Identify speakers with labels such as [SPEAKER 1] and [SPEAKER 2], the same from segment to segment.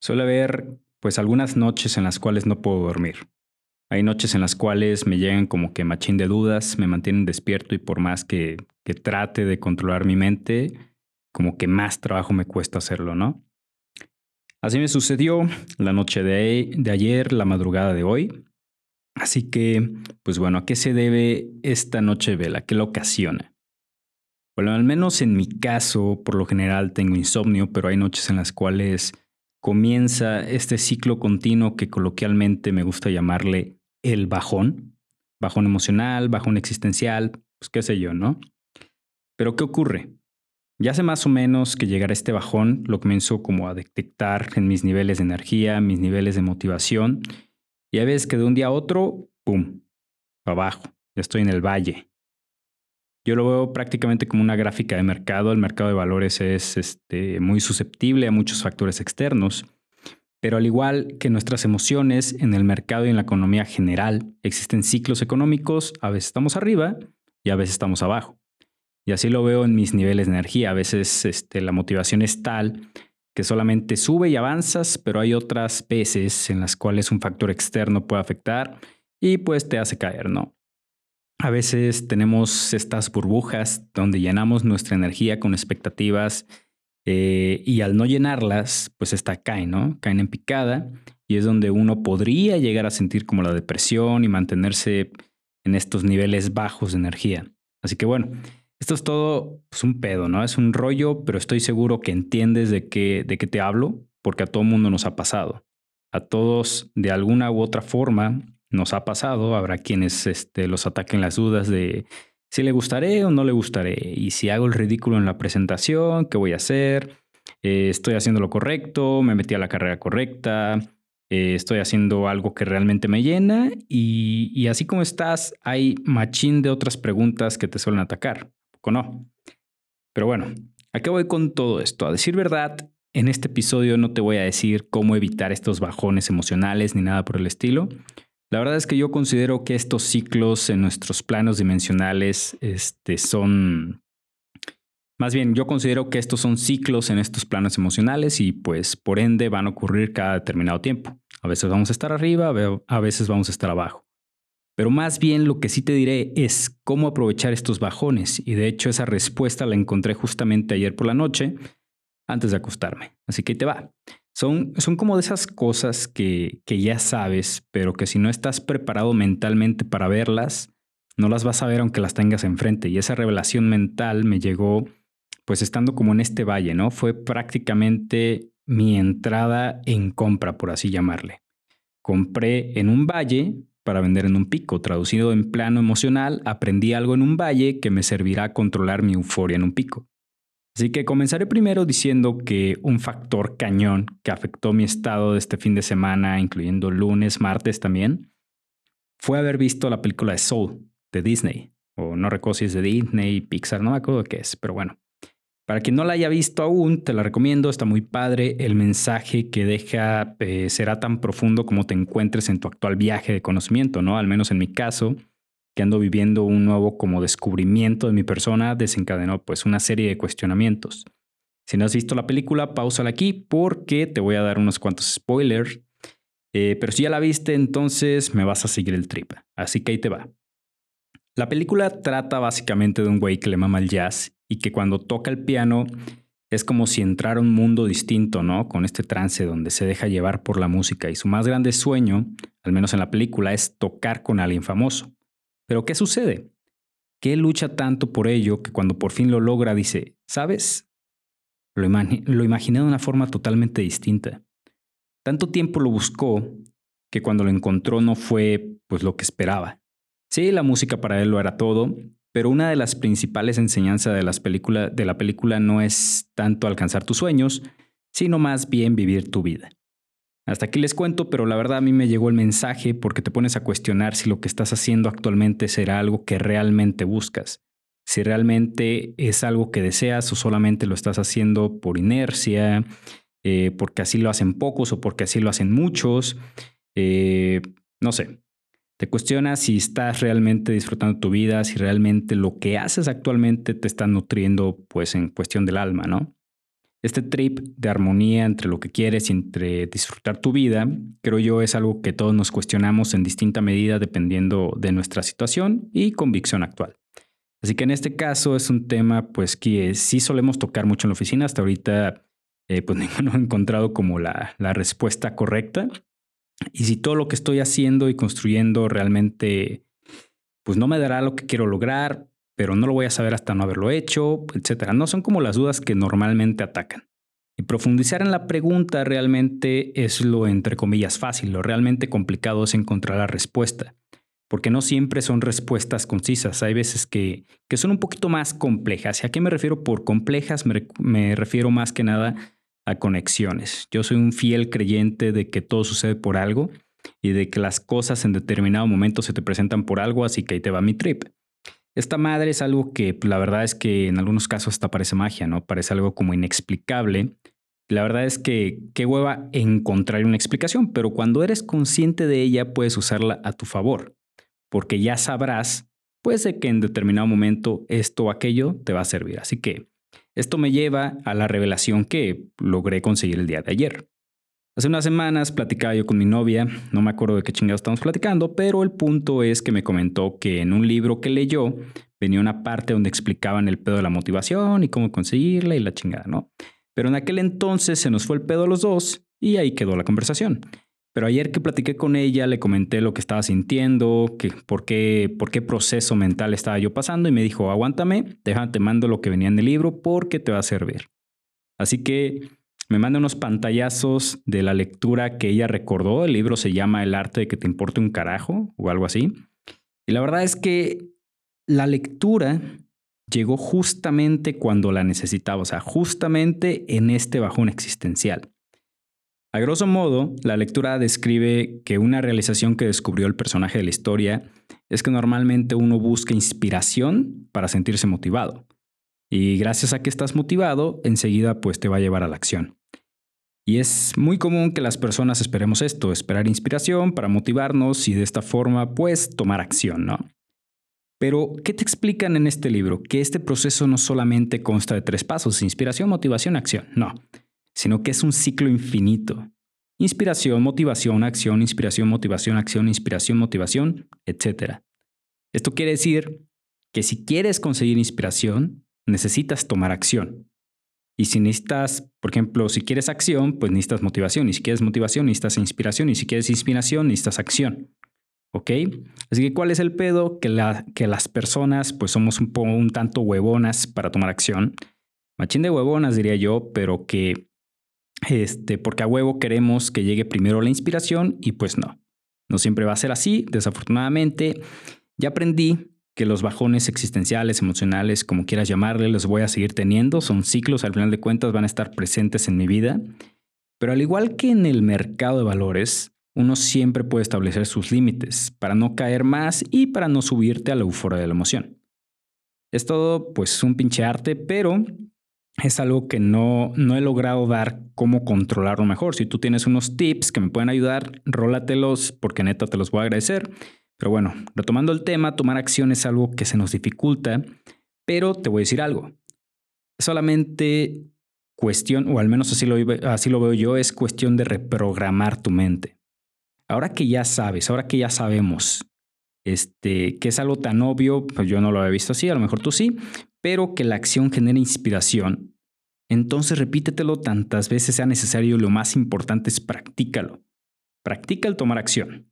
[SPEAKER 1] Suele haber pues algunas noches en las cuales no puedo dormir. Hay noches en las cuales me llegan como que machín de dudas, me mantienen despierto y por más que, que trate de controlar mi mente, como que más trabajo me cuesta hacerlo, ¿no? Así me sucedió la noche de, ayer, la madrugada de hoy. Así que, pues bueno, ¿a qué se debe esta noche vela? ¿Qué lo ocasiona? Bueno, al menos en mi caso, por lo general tengo insomnio, pero hay noches en las cuales comienza este ciclo continuo que coloquialmente me gusta llamarle el bajón. Bajón emocional, bajón existencial, pues qué sé yo, ¿no? Pero ¿qué ocurre? Ya hace más o menos que llegar a este bajón lo comienzo como a detectar en mis niveles de energía, mis niveles de motivación. Y a veces que de un día a otro, ¡pum! Abajo. Ya estoy en el valle. Yo lo veo prácticamente como una gráfica de mercado. El mercado de valores es este, muy susceptible a muchos factores externos. Pero al igual que nuestras emociones, en el mercado y en la economía general existen ciclos económicos. A veces estamos arriba y a veces estamos abajo. Y así lo veo en mis niveles de energía. A veces este, la motivación es tal que solamente sube y avanzas, pero hay otras veces en las cuales un factor externo puede afectar y pues te hace caer, ¿no? A veces tenemos estas burbujas donde llenamos nuestra energía con expectativas eh, y al no llenarlas, pues esta cae, ¿no? Caen en picada y es donde uno podría llegar a sentir como la depresión y mantenerse en estos niveles bajos de energía. Así que bueno, esto es todo pues, un pedo, ¿no? Es un rollo, pero estoy seguro que entiendes de qué, de qué te hablo, porque a todo mundo nos ha pasado. A todos, de alguna u otra forma, nos ha pasado. Habrá quienes este, los ataquen las dudas de si le gustaré o no le gustaré. Y si hago el ridículo en la presentación, ¿qué voy a hacer? Eh, ¿Estoy haciendo lo correcto? ¿Me metí a la carrera correcta? Eh, ¿Estoy haciendo algo que realmente me llena? Y, y así como estás, hay machín de otras preguntas que te suelen atacar no. Pero bueno, ¿a qué voy con todo esto? A decir verdad, en este episodio no te voy a decir cómo evitar estos bajones emocionales ni nada por el estilo. La verdad es que yo considero que estos ciclos en nuestros planos dimensionales este, son... Más bien, yo considero que estos son ciclos en estos planos emocionales y pues por ende van a ocurrir cada determinado tiempo. A veces vamos a estar arriba, a veces vamos a estar abajo. Pero más bien lo que sí te diré es cómo aprovechar estos bajones. Y de hecho esa respuesta la encontré justamente ayer por la noche, antes de acostarme. Así que te va. Son, son como de esas cosas que, que ya sabes, pero que si no estás preparado mentalmente para verlas, no las vas a ver aunque las tengas enfrente. Y esa revelación mental me llegó pues estando como en este valle, ¿no? Fue prácticamente mi entrada en compra, por así llamarle. Compré en un valle para vender en un pico. Traducido en plano emocional, aprendí algo en un valle que me servirá a controlar mi euforia en un pico. Así que comenzaré primero diciendo que un factor cañón que afectó mi estado de este fin de semana, incluyendo lunes, martes también, fue haber visto la película de Soul de Disney. O no recuerdo si es de Disney, Pixar, no me acuerdo qué es, pero bueno. Para quien no la haya visto aún, te la recomiendo, está muy padre. El mensaje que deja eh, será tan profundo como te encuentres en tu actual viaje de conocimiento, ¿no? Al menos en mi caso, que ando viviendo un nuevo como descubrimiento de mi persona, desencadenó pues una serie de cuestionamientos. Si no has visto la película, pausala aquí porque te voy a dar unos cuantos spoilers. Eh, pero si ya la viste, entonces me vas a seguir el trip. Así que ahí te va. La película trata básicamente de un güey que le mama el jazz y que cuando toca el piano es como si entrara un mundo distinto, ¿no? Con este trance donde se deja llevar por la música y su más grande sueño, al menos en la película, es tocar con alguien famoso. Pero ¿qué sucede? Que lucha tanto por ello que cuando por fin lo logra dice, ¿sabes? Lo, imaginé de una forma totalmente distinta. Tanto tiempo lo buscó que cuando lo encontró no fue pues lo que esperaba. Sí, la música para él lo era todo, pero una de las principales enseñanzas de, las de la película no es tanto alcanzar tus sueños, sino más bien vivir tu vida. Hasta aquí les cuento, pero la verdad a mí me llegó el mensaje porque te pones a cuestionar si lo que estás haciendo actualmente será algo que realmente buscas, si realmente es algo que deseas o solamente lo estás haciendo por inercia, eh, porque así lo hacen pocos o porque así lo hacen muchos. Eh, no sé, te cuestionas si estás realmente disfrutando tu vida, si realmente lo que haces actualmente te está nutriendo, pues en cuestión del alma, ¿no? Este trip de armonía entre lo que quieres y entre disfrutar tu vida, creo yo es algo que todos nos cuestionamos en distinta medida dependiendo de nuestra situación y convicción actual. Así que en este caso es un tema pues que sí solemos tocar mucho en la oficina. Hasta ahorita eh, pues ninguno ha encontrado como la, la respuesta correcta. Y si todo lo que estoy haciendo y construyendo realmente pues no me dará lo que quiero lograr, pero no lo voy a saber hasta no haberlo hecho, etcétera. No son como las dudas que normalmente atacan. Y profundizar en la pregunta realmente es lo entre comillas fácil, lo realmente complicado es encontrar la respuesta, porque no siempre son respuestas concisas, hay veces que, que son un poquito más complejas. ¿Y a qué me refiero por complejas? Me, me refiero más que nada a conexiones. Yo soy un fiel creyente de que todo sucede por algo y de que las cosas en determinado momento se te presentan por algo, así que ahí te va mi trip. Esta madre es algo que pues, la verdad es que en algunos casos hasta parece magia, ¿no? Parece algo como inexplicable. La verdad es que qué hueva encontrar una explicación, pero cuando eres consciente de ella puedes usarla a tu favor, porque ya sabrás, pues, de que en determinado momento esto o aquello te va a servir. Así que esto me lleva a la revelación que logré conseguir el día de ayer. Hace unas semanas platicaba yo con mi novia, no me acuerdo de qué chingados estamos platicando, pero el punto es que me comentó que en un libro que leyó venía una parte donde explicaban el pedo de la motivación y cómo conseguirla y la chingada, ¿no? Pero en aquel entonces se nos fue el pedo a los dos y ahí quedó la conversación. Pero ayer que platiqué con ella, le comenté lo que estaba sintiendo, que, por, qué, por qué proceso mental estaba yo pasando y me dijo, aguántame, déjate, mando lo que venía en el libro porque te va a servir. Así que me manda unos pantallazos de la lectura que ella recordó. El libro se llama El arte de que te importe un carajo o algo así. Y la verdad es que la lectura llegó justamente cuando la necesitaba, o sea, justamente en este bajón existencial. A grosso modo, la lectura describe que una realización que descubrió el personaje de la historia es que normalmente uno busca inspiración para sentirse motivado. Y gracias a que estás motivado, enseguida pues te va a llevar a la acción. Y es muy común que las personas esperemos esto, esperar inspiración para motivarnos y de esta forma pues tomar acción, ¿no? Pero, ¿qué te explican en este libro? Que este proceso no solamente consta de tres pasos, inspiración, motivación, acción, no, sino que es un ciclo infinito. Inspiración, motivación, acción, inspiración, motivación, acción, inspiración, motivación, etc. Esto quiere decir que si quieres conseguir inspiración, necesitas tomar acción. Y si necesitas, por ejemplo, si quieres acción, pues necesitas motivación. Y si quieres motivación, necesitas inspiración. Y si quieres inspiración, necesitas acción. ¿Ok? Así que, ¿cuál es el pedo? Que, la, que las personas, pues somos un, poco, un tanto huevonas para tomar acción. Machín de huevonas, diría yo, pero que, este, porque a huevo queremos que llegue primero la inspiración y pues no. No siempre va a ser así, desafortunadamente. Ya aprendí que los bajones existenciales, emocionales, como quieras llamarle, los voy a seguir teniendo. Son ciclos, al final de cuentas van a estar presentes en mi vida. Pero al igual que en el mercado de valores, uno siempre puede establecer sus límites para no caer más y para no subirte a la euforia de la emoción. Es todo pues un pinche arte, pero es algo que no, no he logrado dar cómo controlarlo mejor. Si tú tienes unos tips que me pueden ayudar, rólatelos porque neta te los voy a agradecer. Pero bueno, retomando el tema, tomar acción es algo que se nos dificulta, pero te voy a decir algo. Solamente cuestión, o al menos así lo, así lo veo yo, es cuestión de reprogramar tu mente. Ahora que ya sabes, ahora que ya sabemos este, que es algo tan obvio, pues yo no lo había visto así, a lo mejor tú sí, pero que la acción genera inspiración, entonces repítetelo tantas veces sea necesario y lo más importante es practícalo. Practica el tomar acción.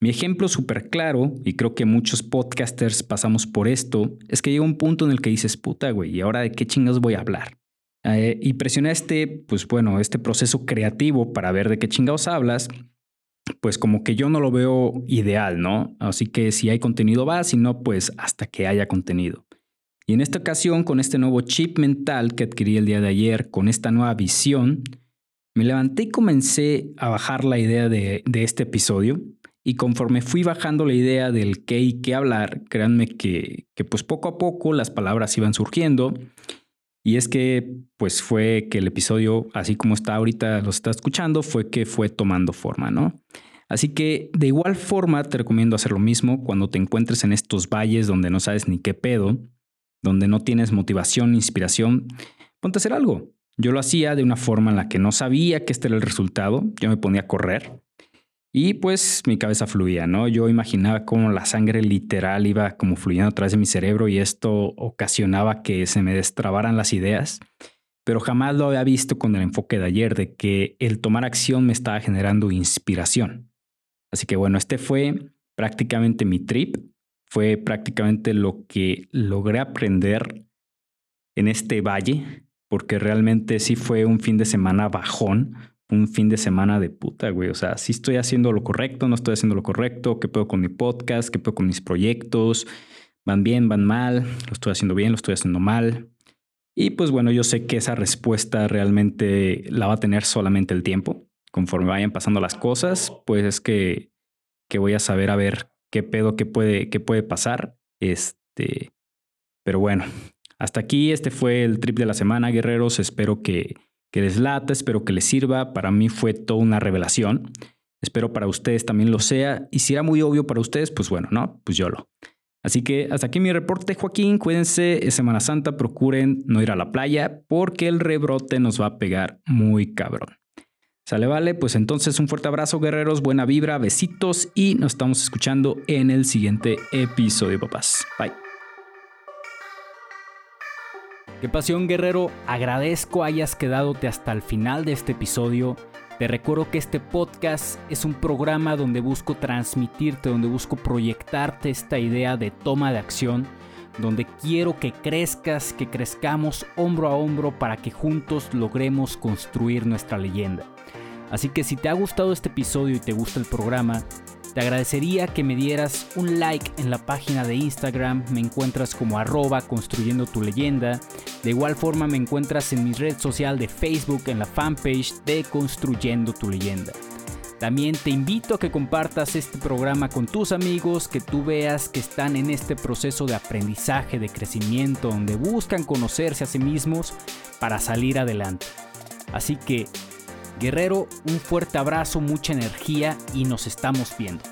[SPEAKER 1] Mi ejemplo súper claro, y creo que muchos podcasters pasamos por esto, es que llega un punto en el que dices, puta, güey, ¿y ahora de qué chingados voy a hablar? Eh, y presiona este, pues bueno, este proceso creativo para ver de qué chingados hablas, pues como que yo no lo veo ideal, ¿no? Así que si hay contenido va, si no, pues hasta que haya contenido. Y en esta ocasión, con este nuevo chip mental que adquirí el día de ayer, con esta nueva visión, me levanté y comencé a bajar la idea de, de este episodio y conforme fui bajando la idea del qué y qué hablar, créanme que, que pues poco a poco las palabras iban surgiendo. Y es que pues fue que el episodio, así como está ahorita, lo está escuchando, fue que fue tomando forma, ¿no? Así que de igual forma te recomiendo hacer lo mismo cuando te encuentres en estos valles donde no sabes ni qué pedo, donde no tienes motivación, inspiración, ponte a hacer algo. Yo lo hacía de una forma en la que no sabía que este era el resultado. Yo me ponía a correr y pues mi cabeza fluía, ¿no? Yo imaginaba cómo la sangre literal iba como fluyendo a través de mi cerebro y esto ocasionaba que se me destrabaran las ideas. Pero jamás lo había visto con el enfoque de ayer de que el tomar acción me estaba generando inspiración. Así que bueno, este fue prácticamente mi trip, fue prácticamente lo que logré aprender en este valle, porque realmente sí fue un fin de semana bajón, un fin de semana de puta, güey. O sea, sí estoy haciendo lo correcto, no estoy haciendo lo correcto, qué puedo con mi podcast, qué puedo con mis proyectos, van bien, van mal, lo estoy haciendo bien, lo estoy haciendo mal. Y pues bueno, yo sé que esa respuesta realmente la va a tener solamente el tiempo. Conforme vayan pasando las cosas, pues es que, que voy a saber a ver qué pedo, qué puede, qué puede pasar. Este, pero bueno, hasta aquí este fue el trip de la semana, guerreros. Espero que, que les lata, espero que les sirva. Para mí fue toda una revelación. Espero para ustedes también lo sea. Y si era muy obvio para ustedes, pues bueno, ¿no? Pues yo lo. Así que hasta aquí mi reporte, Joaquín. Cuídense, es Semana Santa, procuren no ir a la playa porque el rebrote nos va a pegar muy cabrón. Sale, vale, pues entonces un fuerte abrazo, guerreros, buena vibra, besitos y nos estamos escuchando en el siguiente episodio, papás. Bye. Qué pasión, guerrero. Agradezco hayas quedadote hasta el final de este episodio. Te recuerdo que este podcast es un programa donde busco transmitirte, donde busco proyectarte esta idea de toma de acción, donde quiero que crezcas, que crezcamos hombro a hombro para que juntos logremos construir nuestra leyenda. Así que si te ha gustado este episodio y te gusta el programa, te agradecería que me dieras un like en la página de Instagram, me encuentras como arroba construyendo tu leyenda. De igual forma me encuentras en mi red social de Facebook en la fanpage de Construyendo tu leyenda. También te invito a que compartas este programa con tus amigos, que tú veas que están en este proceso de aprendizaje, de crecimiento, donde buscan conocerse a sí mismos para salir adelante. Así que Guerrero, un fuerte abrazo, mucha energía y nos estamos viendo.